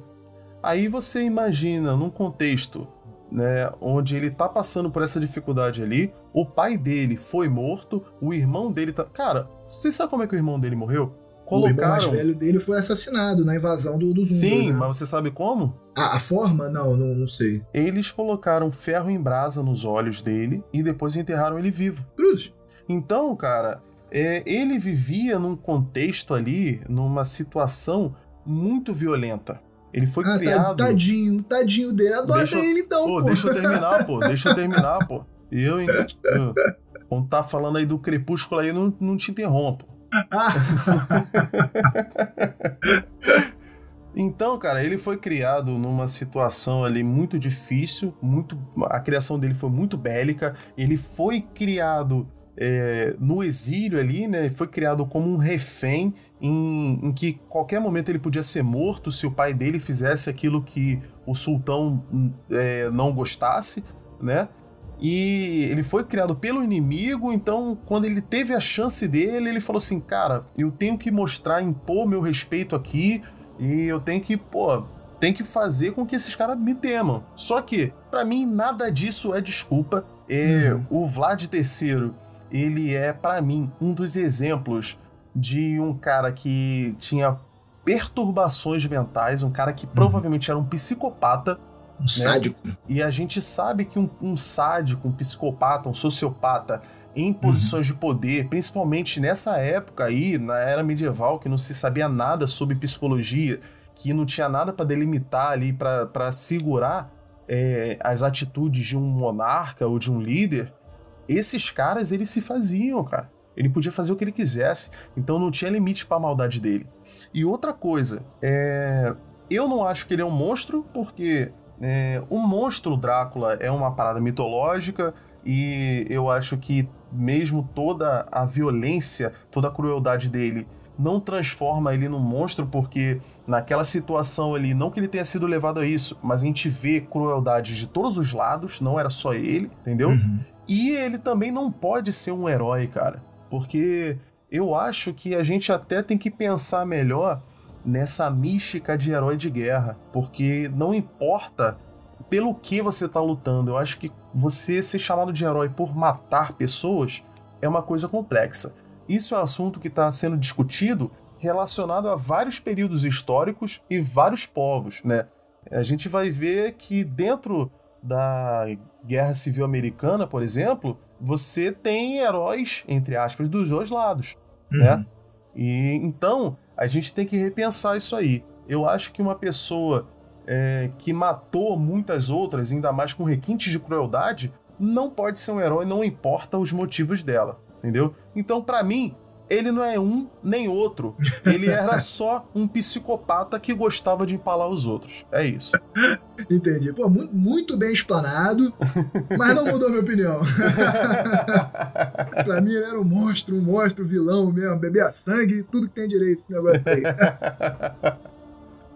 Aí você imagina, num contexto né, onde ele tá passando por essa dificuldade ali, o pai dele foi morto, o irmão dele tá. Cara, você sabe como é que o irmão dele morreu? Colocaram. O irmão mais velho dele foi assassinado na invasão do, do Sim, né? mas você sabe como? A, a forma? Não, não, não, sei. Eles colocaram ferro em brasa nos olhos dele e depois enterraram ele vivo. Cruz. Então, cara, é, ele vivia num contexto ali, numa situação muito violenta. Ele foi ah, criado. Tadinho, tadinho dele. Adora deixa, ele então, pô. pô. Deixa eu terminar, pô. Deixa eu terminar, pô. Eu, hein? Quando tá falando aí do crepúsculo aí, não, não te interrompo. então, cara, ele foi criado numa situação ali muito difícil, muito a criação dele foi muito bélica. Ele foi criado é, no exílio ali, né? Foi criado como um refém em, em, que qualquer momento ele podia ser morto se o pai dele fizesse aquilo que o sultão é, não gostasse, né? E ele foi criado pelo inimigo, então quando ele teve a chance dele, ele falou assim: "Cara, eu tenho que mostrar, impor meu respeito aqui e eu tenho que, pô, tem que fazer com que esses caras me temam". Só que, para mim, nada disso é desculpa. É, uhum. O Vlad III ele é, para mim, um dos exemplos de um cara que tinha perturbações mentais, um cara que uhum. provavelmente era um psicopata. Um né? sádico. E a gente sabe que um, um, sádico, um psicopata, um sociopata em posições uhum. de poder, principalmente nessa época aí, na era medieval, que não se sabia nada sobre psicologia, que não tinha nada para delimitar ali, para segurar é, as atitudes de um monarca ou de um líder, esses caras, eles se faziam, cara. Ele podia fazer o que ele quisesse, então não tinha limite para a maldade dele. E outra coisa, é... eu não acho que ele é um monstro, porque é... o monstro Drácula é uma parada mitológica e eu acho que mesmo toda a violência, toda a crueldade dele não transforma ele num monstro, porque naquela situação ali, não que ele tenha sido levado a isso, mas a gente vê crueldade de todos os lados, não era só ele, entendeu? Uhum. E ele também não pode ser um herói, cara. Porque eu acho que a gente até tem que pensar melhor nessa mística de herói de guerra. Porque não importa pelo que você tá lutando. Eu acho que você ser chamado de herói por matar pessoas é uma coisa complexa. Isso é um assunto que está sendo discutido relacionado a vários períodos históricos e vários povos, né? A gente vai ver que dentro da Guerra Civil Americana, por exemplo, você tem heróis, entre aspas, dos dois lados, uhum. né? E então a gente tem que repensar isso aí. Eu acho que uma pessoa é, que matou muitas outras, ainda mais com requintes de crueldade, não pode ser um herói, não importa os motivos dela, entendeu? Então, para mim, ele não é um nem outro. Ele era só um psicopata que gostava de empalar os outros. É isso. Entendi. Pô, muito, muito bem explanado, mas não mudou minha opinião. pra mim ele era um monstro, um monstro, vilão mesmo, bebia sangue, tudo que tem direito esse negócio aí.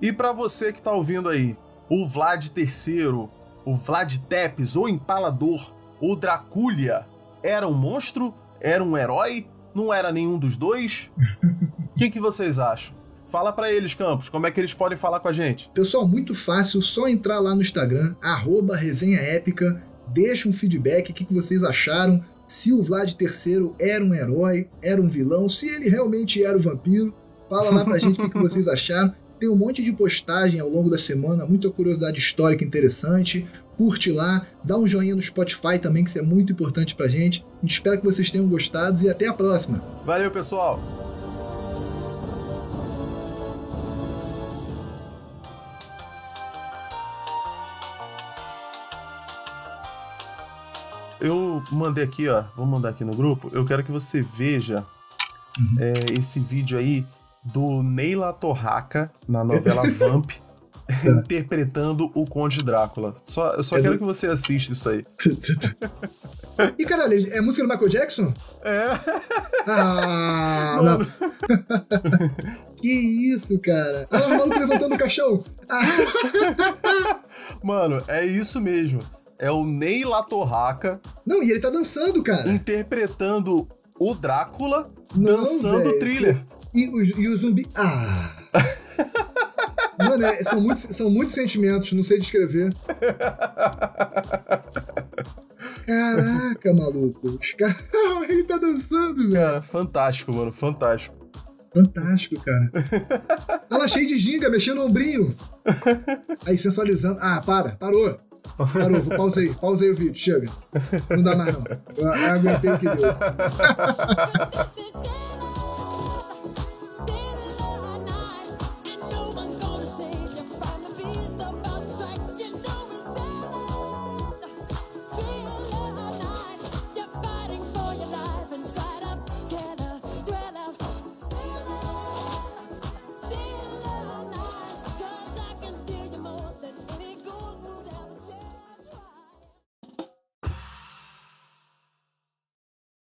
e para você que tá ouvindo aí, o Vlad III, o Vlad Tepes, o Empalador, o Draculia, era um monstro? Era um herói? Não era nenhum dos dois? O que, que vocês acham? Fala para eles, Campos, como é que eles podem falar com a gente? Pessoal, muito fácil, só entrar lá no Instagram, arroba resenha épica, deixa um feedback, o que, que vocês acharam, se o Vlad III era um herói, era um vilão, se ele realmente era o vampiro, fala lá pra gente o que, que vocês acharam. Tem um monte de postagem ao longo da semana, muita curiosidade histórica interessante curte lá, dá um joinha no Spotify também, que isso é muito importante pra gente. A gente espera que vocês tenham gostado e até a próxima. Valeu, pessoal! Eu mandei aqui, ó, vou mandar aqui no grupo. Eu quero que você veja uhum. é, esse vídeo aí do Neila Torraca na novela Vamp. interpretando o Conde Drácula. Só, eu só é quero do... que você assista isso aí. e caralho, é música do Michael Jackson? É. Ah, não. não. que isso, cara? Ah, o maluco levantando o caixão. Mano, é isso mesmo. É o Ney Latorraca. Não, e ele tá dançando, cara. Interpretando o Drácula, não, dançando o thriller. E o, e o zumbi. Ah! Mano, é, são, muitos, são muitos sentimentos, não sei descrever. Caraca, maluco. Os caras. Ele tá dançando, velho. Cara, fantástico, mano. Fantástico. Fantástico, cara. Ela cheia de ginga, mexendo no ombrinho. Aí, sensualizando. Ah, para, parou. Parou, pausa aí o vídeo, chega. Não dá mais não. Eu, eu aguentei o que deu.